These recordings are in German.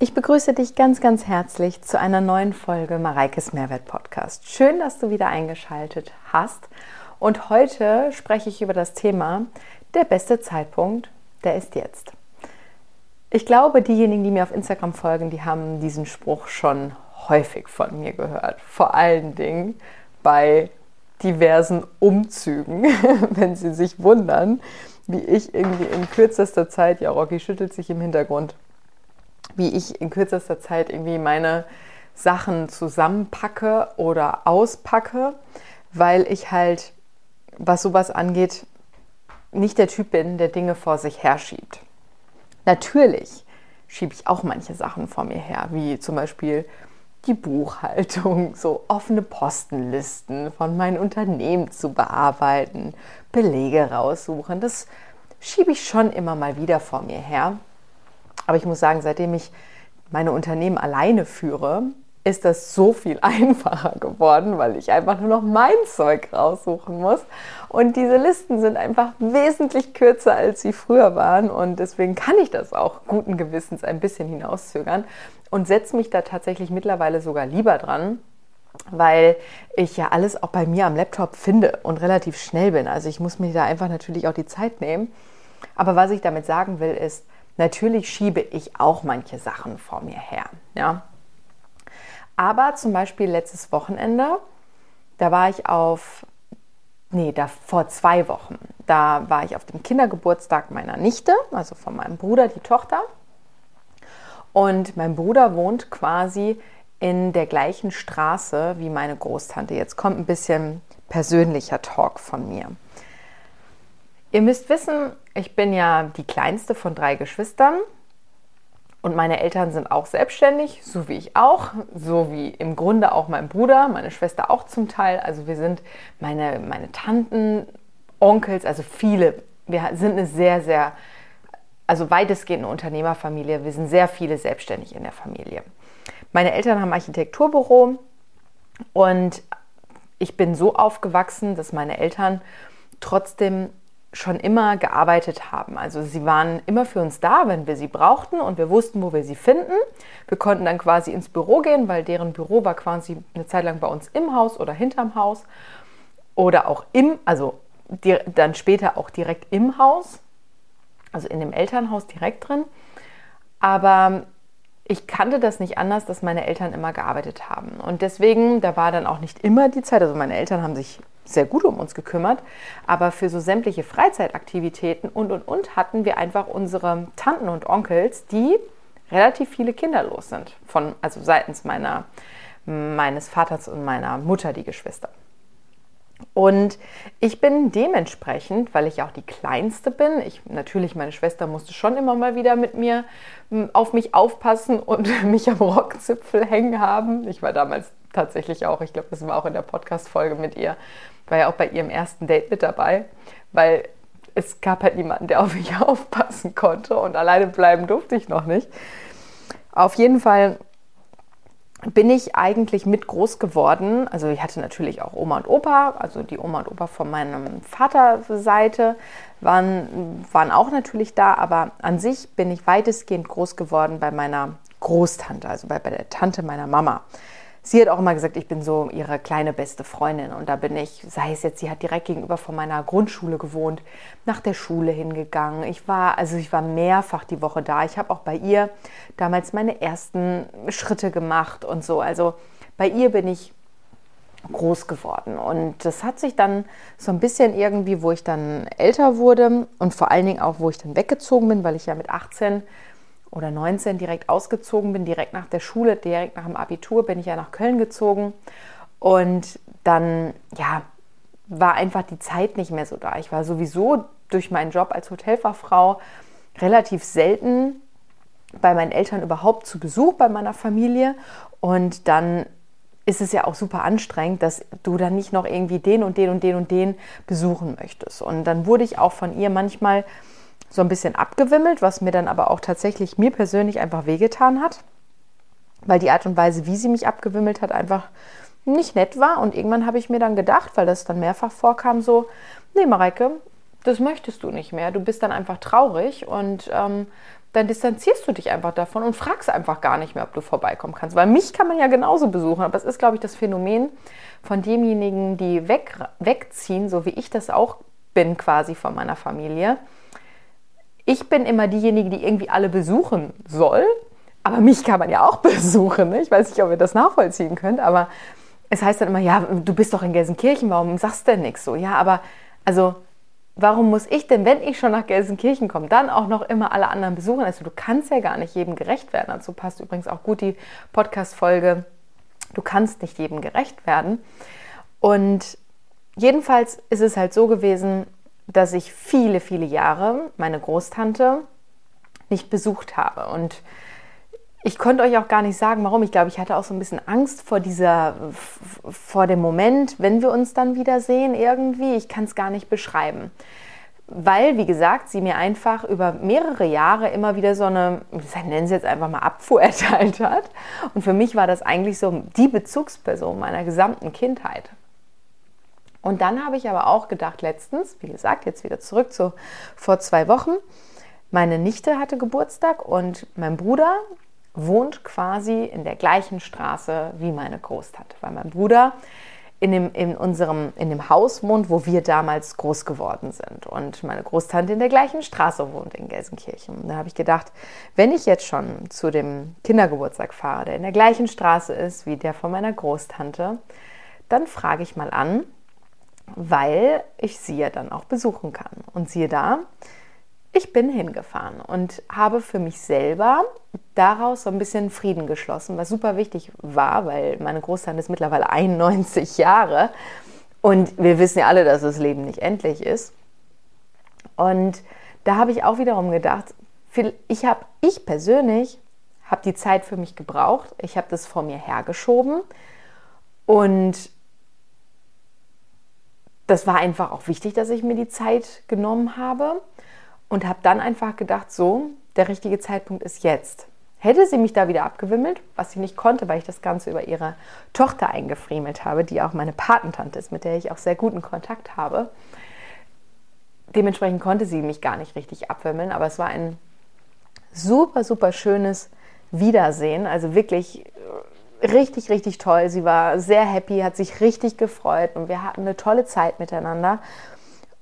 Ich begrüße dich ganz, ganz herzlich zu einer neuen Folge Mareikes Mehrwert Podcast. Schön, dass du wieder eingeschaltet hast. Und heute spreche ich über das Thema der beste Zeitpunkt, der ist jetzt. Ich glaube, diejenigen, die mir auf Instagram folgen, die haben diesen Spruch schon häufig von mir gehört. Vor allen Dingen bei diversen Umzügen, wenn sie sich wundern, wie ich irgendwie in kürzester Zeit, ja, Rocky schüttelt sich im Hintergrund, wie ich in kürzester Zeit irgendwie meine Sachen zusammenpacke oder auspacke, weil ich halt, was sowas angeht, nicht der Typ bin, der Dinge vor sich herschiebt. Natürlich schiebe ich auch manche Sachen vor mir her, wie zum Beispiel die Buchhaltung, so offene Postenlisten von meinem Unternehmen zu bearbeiten, Belege raussuchen. Das schiebe ich schon immer mal wieder vor mir her. Aber ich muss sagen, seitdem ich meine Unternehmen alleine führe, ist das so viel einfacher geworden, weil ich einfach nur noch mein Zeug raussuchen muss. Und diese Listen sind einfach wesentlich kürzer, als sie früher waren. Und deswegen kann ich das auch guten Gewissens ein bisschen hinauszögern und setze mich da tatsächlich mittlerweile sogar lieber dran, weil ich ja alles auch bei mir am Laptop finde und relativ schnell bin. Also ich muss mir da einfach natürlich auch die Zeit nehmen. Aber was ich damit sagen will, ist, Natürlich schiebe ich auch manche Sachen vor mir her. Ja. Aber zum Beispiel letztes Wochenende, da war ich auf, nee, da vor zwei Wochen, da war ich auf dem Kindergeburtstag meiner Nichte, also von meinem Bruder, die Tochter. Und mein Bruder wohnt quasi in der gleichen Straße wie meine Großtante. Jetzt kommt ein bisschen persönlicher Talk von mir. Ihr müsst wissen, ich bin ja die kleinste von drei Geschwistern und meine Eltern sind auch selbstständig, so wie ich auch, so wie im Grunde auch mein Bruder, meine Schwester auch zum Teil. Also wir sind meine, meine Tanten, Onkels, also viele. Wir sind eine sehr, sehr, also weitestgehend eine Unternehmerfamilie. Wir sind sehr viele selbstständig in der Familie. Meine Eltern haben Architekturbüro und ich bin so aufgewachsen, dass meine Eltern trotzdem schon immer gearbeitet haben. Also sie waren immer für uns da, wenn wir sie brauchten und wir wussten, wo wir sie finden. Wir konnten dann quasi ins Büro gehen, weil deren Büro war quasi eine Zeit lang bei uns im Haus oder hinterm Haus oder auch im, also dann später auch direkt im Haus, also in dem Elternhaus direkt drin. Aber ich kannte das nicht anders, dass meine Eltern immer gearbeitet haben. Und deswegen, da war dann auch nicht immer die Zeit. Also meine Eltern haben sich sehr gut um uns gekümmert, aber für so sämtliche Freizeitaktivitäten und und und hatten wir einfach unsere Tanten und Onkels, die relativ viele kinderlos sind, von, also seitens meiner, meines Vaters und meiner Mutter, die Geschwister. Und ich bin dementsprechend, weil ich auch die Kleinste bin, ich natürlich, meine Schwester musste schon immer mal wieder mit mir hm, auf mich aufpassen und mich am Rockzipfel hängen haben. Ich war damals tatsächlich auch, ich glaube, das war auch in der Podcast-Folge mit ihr, war ja auch bei ihrem ersten Date mit dabei, weil es gab halt niemanden, der auf mich aufpassen konnte und alleine bleiben durfte ich noch nicht. Auf jeden Fall bin ich eigentlich mit groß geworden. Also ich hatte natürlich auch Oma und Opa, also die Oma und Opa von meinem Vaterseite waren, waren auch natürlich da, aber an sich bin ich weitestgehend groß geworden bei meiner Großtante, also bei, bei der Tante meiner Mama sie hat auch immer gesagt, ich bin so ihre kleine beste Freundin. Und da bin ich, sei es jetzt, sie hat direkt gegenüber von meiner Grundschule gewohnt, nach der Schule hingegangen. Ich war, also ich war mehrfach die Woche da. Ich habe auch bei ihr damals meine ersten Schritte gemacht und so. Also bei ihr bin ich groß geworden. Und das hat sich dann so ein bisschen irgendwie, wo ich dann älter wurde und vor allen Dingen auch, wo ich dann weggezogen bin, weil ich ja mit 18 oder 19 direkt ausgezogen bin, direkt nach der Schule, direkt nach dem Abitur bin ich ja nach Köln gezogen. Und dann, ja, war einfach die Zeit nicht mehr so da. Ich war sowieso durch meinen Job als Hotelfachfrau relativ selten bei meinen Eltern überhaupt zu Besuch bei meiner Familie. Und dann ist es ja auch super anstrengend, dass du dann nicht noch irgendwie den und den und den und den besuchen möchtest. Und dann wurde ich auch von ihr manchmal so ein bisschen abgewimmelt, was mir dann aber auch tatsächlich mir persönlich einfach wehgetan hat, weil die Art und Weise, wie sie mich abgewimmelt hat, einfach nicht nett war. Und irgendwann habe ich mir dann gedacht, weil das dann mehrfach vorkam, so, nee, Mareike, das möchtest du nicht mehr. Du bist dann einfach traurig und ähm, dann distanzierst du dich einfach davon und fragst einfach gar nicht mehr, ob du vorbeikommen kannst. Weil mich kann man ja genauso besuchen, aber es ist, glaube ich, das Phänomen von demjenigen, die weg, wegziehen, so wie ich das auch bin quasi von meiner Familie. Ich bin immer diejenige, die irgendwie alle besuchen soll, aber mich kann man ja auch besuchen. Ne? Ich weiß nicht, ob ihr das nachvollziehen könnt, aber es heißt dann immer, ja, du bist doch in Gelsenkirchen, warum sagst du denn nichts so? Ja, aber also warum muss ich denn, wenn ich schon nach Gelsenkirchen komme, dann auch noch immer alle anderen besuchen? Also du kannst ja gar nicht jedem gerecht werden. Dazu passt übrigens auch gut die Podcast-Folge. Du kannst nicht jedem gerecht werden. Und jedenfalls ist es halt so gewesen, dass ich viele, viele Jahre meine Großtante nicht besucht habe. Und ich konnte euch auch gar nicht sagen, warum. Ich glaube, ich hatte auch so ein bisschen Angst vor dieser, vor dem Moment, wenn wir uns dann wiedersehen irgendwie. Ich kann es gar nicht beschreiben. Weil, wie gesagt, sie mir einfach über mehrere Jahre immer wieder so eine, ich nenne es jetzt einfach mal Abfuhr erteilt hat. Und für mich war das eigentlich so die Bezugsperson meiner gesamten Kindheit. Und dann habe ich aber auch gedacht, letztens, wie gesagt, jetzt wieder zurück zu vor zwei Wochen, meine Nichte hatte Geburtstag und mein Bruder wohnt quasi in der gleichen Straße wie meine Großtante, weil mein Bruder in dem, in unserem, in dem Haus wohnt, wo wir damals groß geworden sind. Und meine Großtante in der gleichen Straße wohnt in Gelsenkirchen. Und da habe ich gedacht, wenn ich jetzt schon zu dem Kindergeburtstag fahre, der in der gleichen Straße ist wie der von meiner Großtante, dann frage ich mal an, weil ich sie ja dann auch besuchen kann. Und siehe da, ich bin hingefahren und habe für mich selber daraus so ein bisschen Frieden geschlossen, was super wichtig war, weil meine Großtante ist mittlerweile 91 Jahre und wir wissen ja alle, dass das Leben nicht endlich ist. Und da habe ich auch wiederum gedacht, ich habe, ich persönlich habe die Zeit für mich gebraucht. Ich habe das vor mir hergeschoben und das war einfach auch wichtig, dass ich mir die Zeit genommen habe und habe dann einfach gedacht, so, der richtige Zeitpunkt ist jetzt. Hätte sie mich da wieder abgewimmelt, was sie nicht konnte, weil ich das Ganze über ihre Tochter eingefriemelt habe, die auch meine Patentante ist, mit der ich auch sehr guten Kontakt habe. Dementsprechend konnte sie mich gar nicht richtig abwimmeln, aber es war ein super, super schönes Wiedersehen. Also wirklich richtig, richtig toll. Sie war sehr happy, hat sich richtig gefreut und wir hatten eine tolle Zeit miteinander.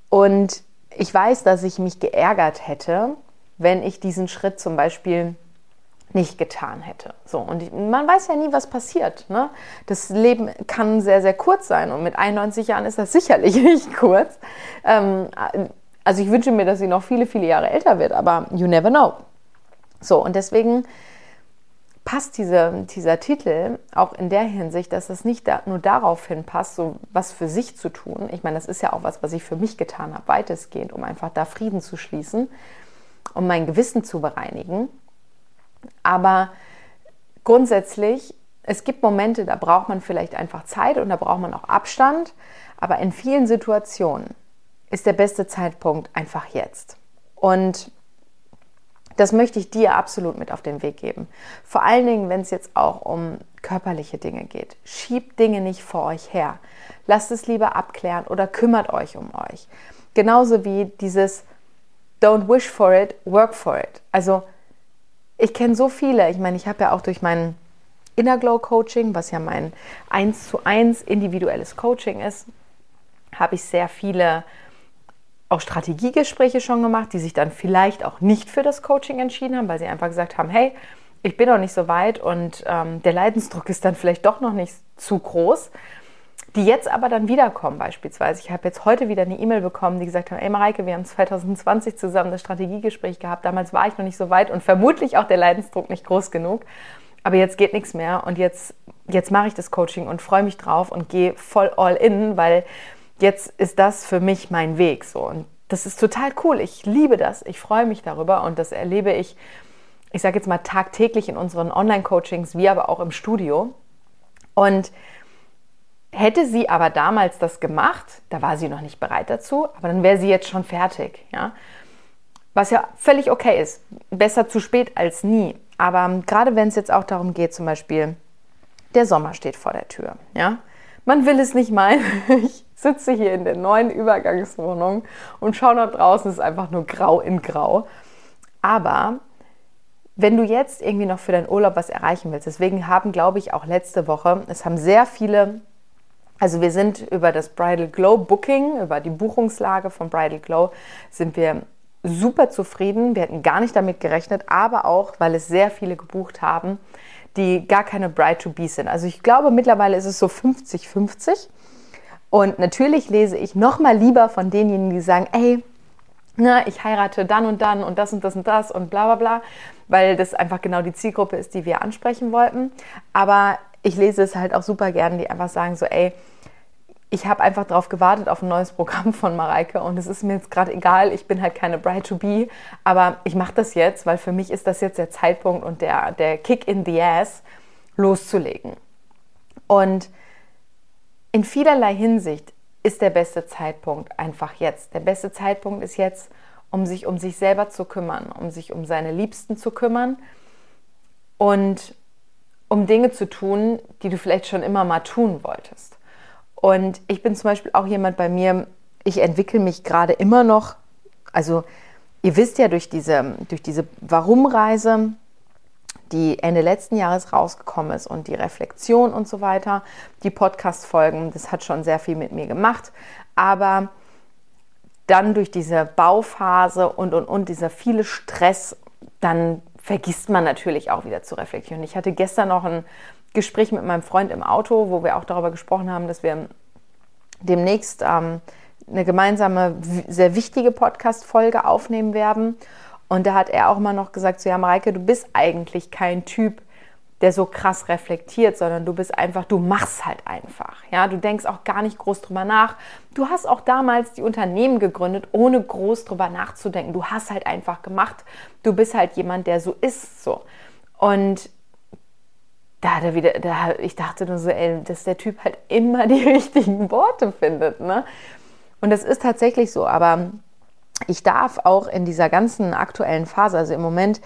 Und ich weiß, dass ich mich geärgert hätte, wenn ich diesen Schritt zum Beispiel nicht getan hätte. So, und man weiß ja nie, was passiert. Ne? Das Leben kann sehr, sehr kurz sein und mit 91 Jahren ist das sicherlich nicht kurz. Ähm, also ich wünsche mir, dass sie noch viele, viele Jahre älter wird, aber you never know. So, und deswegen passt diese, dieser Titel auch in der Hinsicht, dass es nicht da, nur darauf hinpasst, so was für sich zu tun. Ich meine, das ist ja auch was, was ich für mich getan habe, weitestgehend, um einfach da Frieden zu schließen, um mein Gewissen zu bereinigen. Aber grundsätzlich, es gibt Momente, da braucht man vielleicht einfach Zeit und da braucht man auch Abstand. Aber in vielen Situationen ist der beste Zeitpunkt einfach jetzt. Und das möchte ich dir absolut mit auf den Weg geben. Vor allen Dingen, wenn es jetzt auch um körperliche Dinge geht. Schiebt Dinge nicht vor euch her. Lasst es lieber abklären oder kümmert euch um euch. Genauso wie dieses Don't wish for it, work for it. Also ich kenne so viele, ich meine, ich habe ja auch durch mein Inner Glow Coaching, was ja mein 1 zu 1 individuelles Coaching ist, habe ich sehr viele auch Strategiegespräche schon gemacht, die sich dann vielleicht auch nicht für das Coaching entschieden haben, weil sie einfach gesagt haben, hey, ich bin noch nicht so weit und ähm, der Leidensdruck ist dann vielleicht doch noch nicht zu groß. Die jetzt aber dann wiederkommen beispielsweise. Ich habe jetzt heute wieder eine E-Mail bekommen, die gesagt haben, ey Mareike, wir haben 2020 zusammen das Strategiegespräch gehabt. Damals war ich noch nicht so weit und vermutlich auch der Leidensdruck nicht groß genug. Aber jetzt geht nichts mehr und jetzt, jetzt mache ich das Coaching und freue mich drauf und gehe voll all in, weil jetzt ist das für mich mein Weg so und das ist total cool. Ich liebe das. Ich freue mich darüber und das erlebe ich, ich sage jetzt mal tagtäglich in unseren Online-Coachings, wie aber auch im Studio. Und hätte sie aber damals das gemacht, da war sie noch nicht bereit dazu, aber dann wäre sie jetzt schon fertig, ja. Was ja völlig okay ist. Besser zu spät als nie. Aber gerade wenn es jetzt auch darum geht, zum Beispiel, der Sommer steht vor der Tür, ja. Man will es nicht meinen. Ich sitze hier in der neuen Übergangswohnung und schaue nach draußen, es ist einfach nur grau in grau. Aber wenn du jetzt irgendwie noch für deinen Urlaub was erreichen willst, deswegen haben, glaube ich, auch letzte Woche, es haben sehr viele, also wir sind über das Bridal Glow Booking, über die Buchungslage von Bridal Glow, sind wir super zufrieden. Wir hätten gar nicht damit gerechnet, aber auch, weil es sehr viele gebucht haben, die gar keine Bride to Be sind. Also ich glaube, mittlerweile ist es so 50-50. Und natürlich lese ich noch mal lieber von denjenigen, die sagen, ey, na, ich heirate dann und dann und das und das und das und bla bla bla, weil das einfach genau die Zielgruppe ist, die wir ansprechen wollten. Aber ich lese es halt auch super gern, die einfach sagen so, ey, ich habe einfach darauf gewartet auf ein neues Programm von Mareike und es ist mir jetzt gerade egal, ich bin halt keine Bride to be, aber ich mache das jetzt, weil für mich ist das jetzt der Zeitpunkt und der, der Kick in the ass, loszulegen. Und in vielerlei Hinsicht ist der beste Zeitpunkt einfach jetzt. Der beste Zeitpunkt ist jetzt, um sich um sich selber zu kümmern, um sich um seine Liebsten zu kümmern und um Dinge zu tun, die du vielleicht schon immer mal tun wolltest. Und ich bin zum Beispiel auch jemand bei mir, ich entwickle mich gerade immer noch, also ihr wisst ja durch diese, durch diese Warum-Reise, die Ende letzten Jahres rausgekommen ist und die Reflexion und so weiter, die Podcast-Folgen, das hat schon sehr viel mit mir gemacht. Aber dann durch diese Bauphase und und und dieser viele Stress, dann vergisst man natürlich auch wieder zu reflektieren. Ich hatte gestern noch ein Gespräch mit meinem Freund im Auto, wo wir auch darüber gesprochen haben, dass wir demnächst ähm, eine gemeinsame, sehr wichtige Podcast-Folge aufnehmen werden. Und da hat er auch mal noch gesagt, so ja, Mareike, du bist eigentlich kein Typ, der so krass reflektiert, sondern du bist einfach, du machst halt einfach. Ja, du denkst auch gar nicht groß drüber nach. Du hast auch damals die Unternehmen gegründet, ohne groß drüber nachzudenken. Du hast halt einfach gemacht. Du bist halt jemand, der so ist, so. Und da hat er wieder, da, ich dachte nur so, ey, dass der Typ halt immer die richtigen Worte findet, ne? Und das ist tatsächlich so, aber ich darf auch in dieser ganzen aktuellen Phase, also im Moment,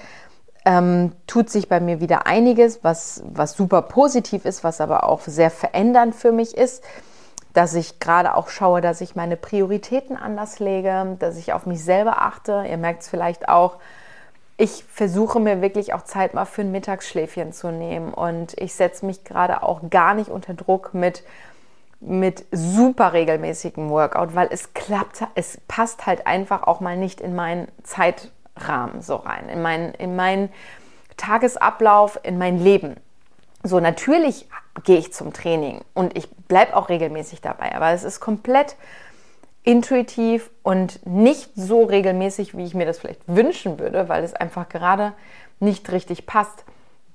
ähm, tut sich bei mir wieder einiges, was, was super positiv ist, was aber auch sehr verändernd für mich ist, dass ich gerade auch schaue, dass ich meine Prioritäten anders lege, dass ich auf mich selber achte. Ihr merkt es vielleicht auch, ich versuche mir wirklich auch Zeit mal für ein Mittagsschläfchen zu nehmen und ich setze mich gerade auch gar nicht unter Druck mit mit super regelmäßigem Workout, weil es klappt, es passt halt einfach auch mal nicht in meinen Zeitrahmen so rein, in meinen, in meinen Tagesablauf, in mein Leben. So, natürlich gehe ich zum Training und ich bleibe auch regelmäßig dabei, aber es ist komplett intuitiv und nicht so regelmäßig, wie ich mir das vielleicht wünschen würde, weil es einfach gerade nicht richtig passt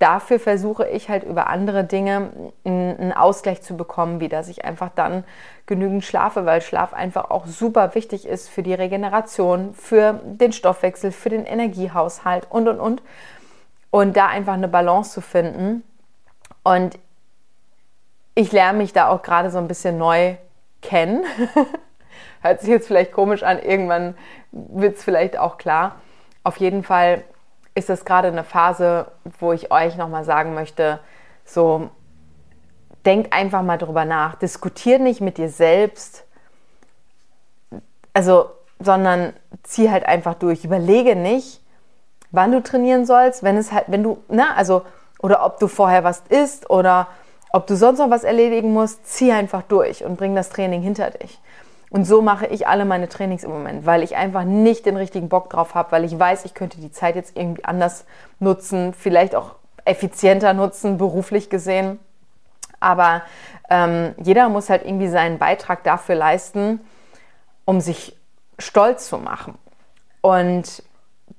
dafür versuche ich halt über andere Dinge einen Ausgleich zu bekommen, wie dass ich einfach dann genügend schlafe, weil Schlaf einfach auch super wichtig ist für die Regeneration, für den Stoffwechsel, für den Energiehaushalt und und und. Und da einfach eine Balance zu finden. Und ich lerne mich da auch gerade so ein bisschen neu kennen. Hört sich jetzt vielleicht komisch an, irgendwann wird es vielleicht auch klar. Auf jeden Fall ist das gerade eine Phase, wo ich euch nochmal sagen möchte, so denkt einfach mal drüber nach, diskutiert nicht mit dir selbst, also, sondern zieh halt einfach durch. Überlege nicht, wann du trainieren sollst, wenn es halt, wenn du, ne, also, oder ob du vorher was isst oder ob du sonst noch was erledigen musst, zieh einfach durch und bring das Training hinter dich. Und so mache ich alle meine Trainings im Moment, weil ich einfach nicht den richtigen Bock drauf habe, weil ich weiß, ich könnte die Zeit jetzt irgendwie anders nutzen, vielleicht auch effizienter nutzen, beruflich gesehen. Aber ähm, jeder muss halt irgendwie seinen Beitrag dafür leisten, um sich stolz zu machen. Und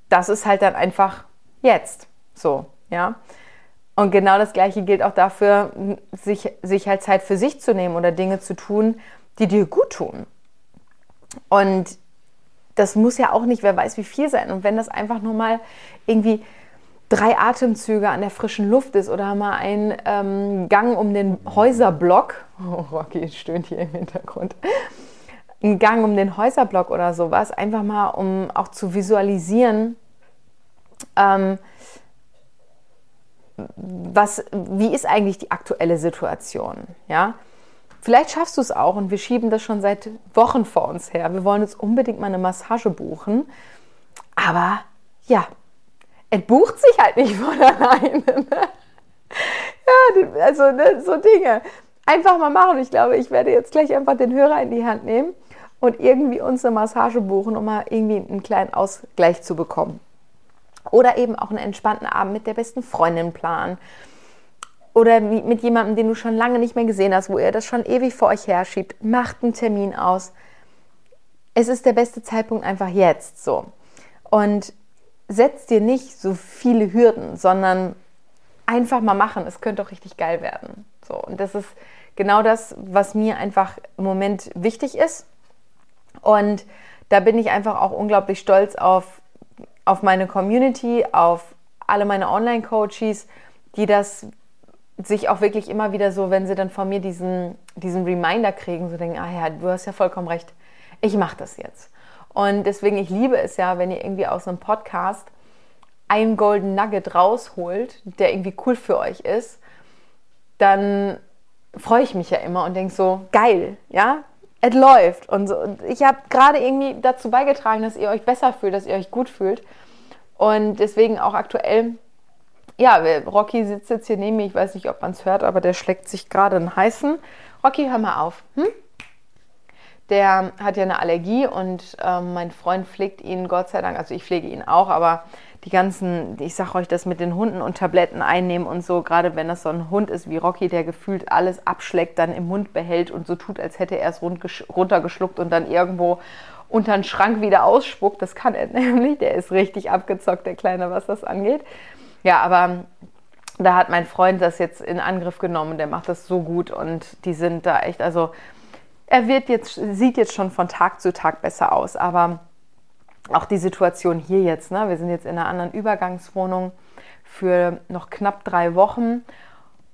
das ist halt dann einfach jetzt so, ja. Und genau das Gleiche gilt auch dafür, sich, sich halt Zeit für sich zu nehmen oder Dinge zu tun, die dir gut tun. Und das muss ja auch nicht, wer weiß wie viel sein. Und wenn das einfach nur mal irgendwie drei Atemzüge an der frischen Luft ist oder mal ein ähm, Gang um den Häuserblock, oh, Rocky stöhnt hier im Hintergrund, ein Gang um den Häuserblock oder sowas, einfach mal, um auch zu visualisieren, ähm, was, wie ist eigentlich die aktuelle Situation, ja? Vielleicht schaffst du es auch und wir schieben das schon seit Wochen vor uns her. Wir wollen uns unbedingt mal eine Massage buchen. Aber ja, es bucht sich halt nicht von alleine. Ne? Ja, also ne, so Dinge. Einfach mal machen. Ich glaube, ich werde jetzt gleich einfach den Hörer in die Hand nehmen und irgendwie uns eine Massage buchen, um mal irgendwie einen kleinen Ausgleich zu bekommen. Oder eben auch einen entspannten Abend mit der besten Freundin planen. Oder mit jemandem, den du schon lange nicht mehr gesehen hast, wo ihr das schon ewig vor euch herschiebt. Macht einen Termin aus. Es ist der beste Zeitpunkt einfach jetzt so. Und setz dir nicht so viele Hürden, sondern einfach mal machen. Es könnte doch richtig geil werden. So. Und das ist genau das, was mir einfach im Moment wichtig ist. Und da bin ich einfach auch unglaublich stolz auf, auf meine Community, auf alle meine Online-Coaches, die das sich auch wirklich immer wieder so, wenn sie dann von mir diesen, diesen Reminder kriegen, so denken, ah ja, du hast ja vollkommen recht, ich mache das jetzt. Und deswegen, ich liebe es ja, wenn ihr irgendwie aus einem Podcast einen Golden Nugget rausholt, der irgendwie cool für euch ist, dann freue ich mich ja immer und denke so, geil, ja, es läuft. Und, so. und ich habe gerade irgendwie dazu beigetragen, dass ihr euch besser fühlt, dass ihr euch gut fühlt. Und deswegen auch aktuell, ja, Rocky sitzt jetzt hier neben mir, ich weiß nicht, ob man es hört, aber der schlägt sich gerade einen heißen. Rocky, hör mal auf. Hm? Der hat ja eine Allergie und ähm, mein Freund pflegt ihn, Gott sei Dank, also ich pflege ihn auch, aber die ganzen, ich sage euch das mit den Hunden und Tabletten einnehmen und so, gerade wenn das so ein Hund ist wie Rocky, der gefühlt alles abschleckt, dann im Mund behält und so tut, als hätte er es runtergeschluckt und dann irgendwo unter den Schrank wieder ausspuckt. Das kann er nämlich, der ist richtig abgezockt, der Kleine, was das angeht. Ja, aber da hat mein Freund das jetzt in Angriff genommen, der macht das so gut und die sind da echt, also er wird jetzt, sieht jetzt schon von Tag zu Tag besser aus, aber auch die Situation hier jetzt, ne? wir sind jetzt in einer anderen Übergangswohnung für noch knapp drei Wochen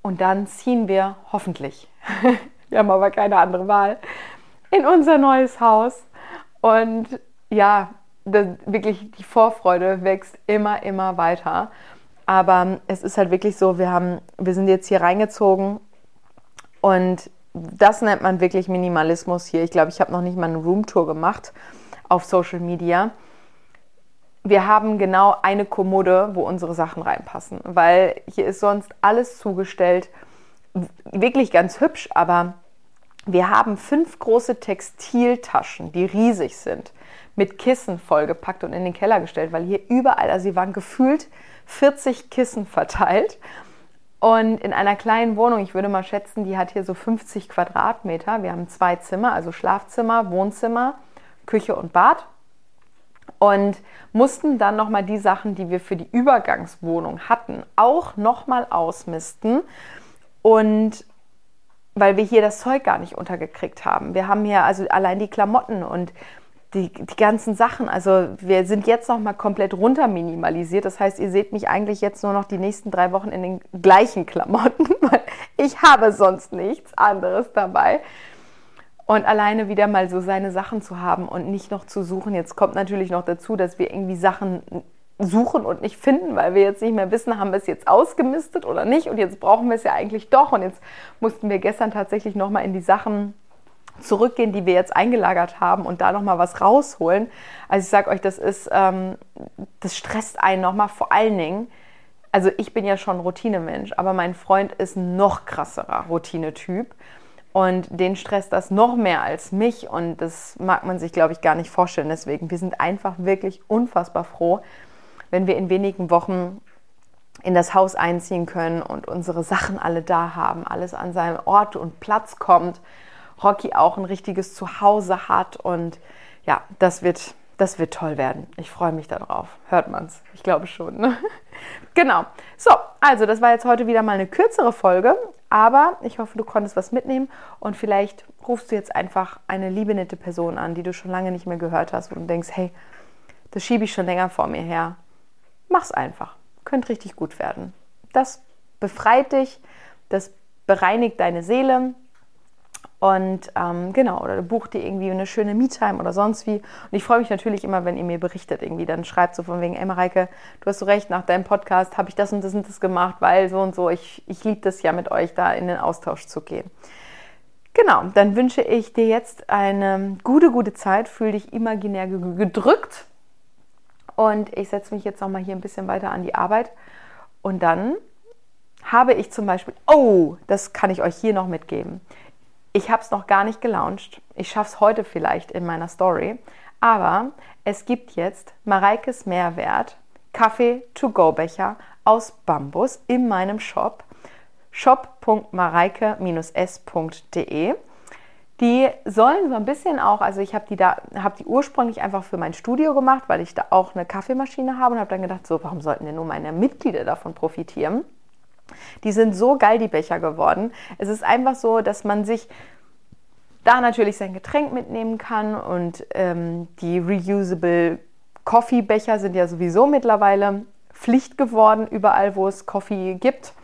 und dann ziehen wir hoffentlich, wir haben aber keine andere Wahl, in unser neues Haus. Und ja, das, wirklich die Vorfreude wächst immer, immer weiter. Aber es ist halt wirklich so, wir, haben, wir sind jetzt hier reingezogen und das nennt man wirklich Minimalismus hier. Ich glaube, ich habe noch nicht mal eine Roomtour gemacht auf Social Media. Wir haben genau eine Kommode, wo unsere Sachen reinpassen, weil hier ist sonst alles zugestellt. Wirklich ganz hübsch, aber wir haben fünf große Textiltaschen, die riesig sind, mit Kissen vollgepackt und in den Keller gestellt, weil hier überall, also sie waren gefühlt 40 Kissen verteilt. Und in einer kleinen Wohnung, ich würde mal schätzen, die hat hier so 50 Quadratmeter. Wir haben zwei Zimmer, also Schlafzimmer, Wohnzimmer, Küche und Bad. Und mussten dann nochmal die Sachen, die wir für die Übergangswohnung hatten, auch nochmal ausmisten. Und weil wir hier das Zeug gar nicht untergekriegt haben. Wir haben hier also allein die Klamotten und die, die ganzen Sachen. Also wir sind jetzt noch mal komplett runter minimalisiert. Das heißt, ihr seht mich eigentlich jetzt nur noch die nächsten drei Wochen in den gleichen Klamotten, weil ich habe sonst nichts anderes dabei. Und alleine wieder mal so seine Sachen zu haben und nicht noch zu suchen. Jetzt kommt natürlich noch dazu, dass wir irgendwie Sachen suchen und nicht finden, weil wir jetzt nicht mehr wissen, haben wir es jetzt ausgemistet oder nicht. Und jetzt brauchen wir es ja eigentlich doch. Und jetzt mussten wir gestern tatsächlich noch mal in die Sachen zurückgehen, die wir jetzt eingelagert haben und da noch mal was rausholen. Also ich sage euch, das ist, ähm, das stresst einen noch mal vor allen Dingen. Also ich bin ja schon Routinemensch, aber mein Freund ist noch krasserer Routinetyp und den stresst das noch mehr als mich und das mag man sich, glaube ich, gar nicht vorstellen. Deswegen, wir sind einfach wirklich unfassbar froh, wenn wir in wenigen Wochen in das Haus einziehen können und unsere Sachen alle da haben, alles an seinem Ort und Platz kommt Rocky auch ein richtiges Zuhause hat. Und ja, das wird, das wird toll werden. Ich freue mich darauf. Hört man es? Ich glaube schon. Ne? genau. So, also das war jetzt heute wieder mal eine kürzere Folge. Aber ich hoffe, du konntest was mitnehmen und vielleicht rufst du jetzt einfach eine liebe, nette Person an, die du schon lange nicht mehr gehört hast, du denkst, hey, das schiebe ich schon länger vor mir her. Mach's einfach. Könnte richtig gut werden. Das befreit dich, das bereinigt deine Seele, und ähm, genau, oder bucht ihr irgendwie eine schöne Me-Time oder sonst wie. Und ich freue mich natürlich immer, wenn ihr mir berichtet irgendwie. Dann schreibt so von wegen, ey Mareike, du hast so recht, nach deinem Podcast habe ich das und das und das gemacht, weil so und so. Ich, ich liebe das ja mit euch, da in den Austausch zu gehen. Genau, dann wünsche ich dir jetzt eine gute, gute Zeit. Fühl dich imaginär gedrückt. Und ich setze mich jetzt noch mal hier ein bisschen weiter an die Arbeit. Und dann habe ich zum Beispiel, oh, das kann ich euch hier noch mitgeben. Ich habe es noch gar nicht gelauncht. Ich schaffe es heute vielleicht in meiner Story. Aber es gibt jetzt Mareikes Mehrwert Kaffee-to-go-Becher aus Bambus in meinem Shop shop.mareike-s.de. Die sollen so ein bisschen auch, also ich habe die da, habe die ursprünglich einfach für mein Studio gemacht, weil ich da auch eine Kaffeemaschine habe und habe dann gedacht, so, warum sollten denn nur meine Mitglieder davon profitieren? Die sind so geil, die Becher geworden. Es ist einfach so, dass man sich da natürlich sein Getränk mitnehmen kann und ähm, die reusable Coffee-Becher sind ja sowieso mittlerweile Pflicht geworden, überall wo es Coffee gibt.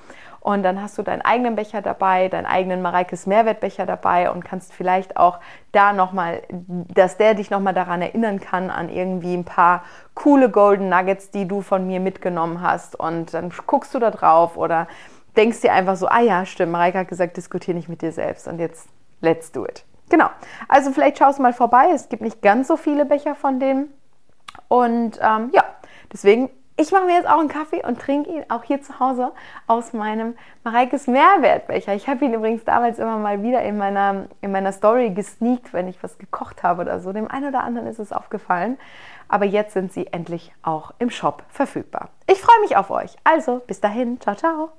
Und dann hast du deinen eigenen Becher dabei, deinen eigenen Mareikes Mehrwertbecher dabei und kannst vielleicht auch da nochmal, dass der dich nochmal daran erinnern kann, an irgendwie ein paar coole Golden Nuggets, die du von mir mitgenommen hast. Und dann guckst du da drauf oder denkst dir einfach so, ah ja, stimmt, Mareike hat gesagt, diskutiere nicht mit dir selbst und jetzt let's do it. Genau. Also vielleicht schaust du mal vorbei. Es gibt nicht ganz so viele Becher von denen. Und ähm, ja, deswegen ich mache mir jetzt auch einen Kaffee und trinke ihn auch hier zu Hause aus meinem Mareikes Mehrwertbecher. Ich habe ihn übrigens damals immer mal wieder in meiner, in meiner Story gesneakt, wenn ich was gekocht habe oder so. Dem einen oder anderen ist es aufgefallen. Aber jetzt sind sie endlich auch im Shop verfügbar. Ich freue mich auf euch. Also, bis dahin. Ciao, ciao.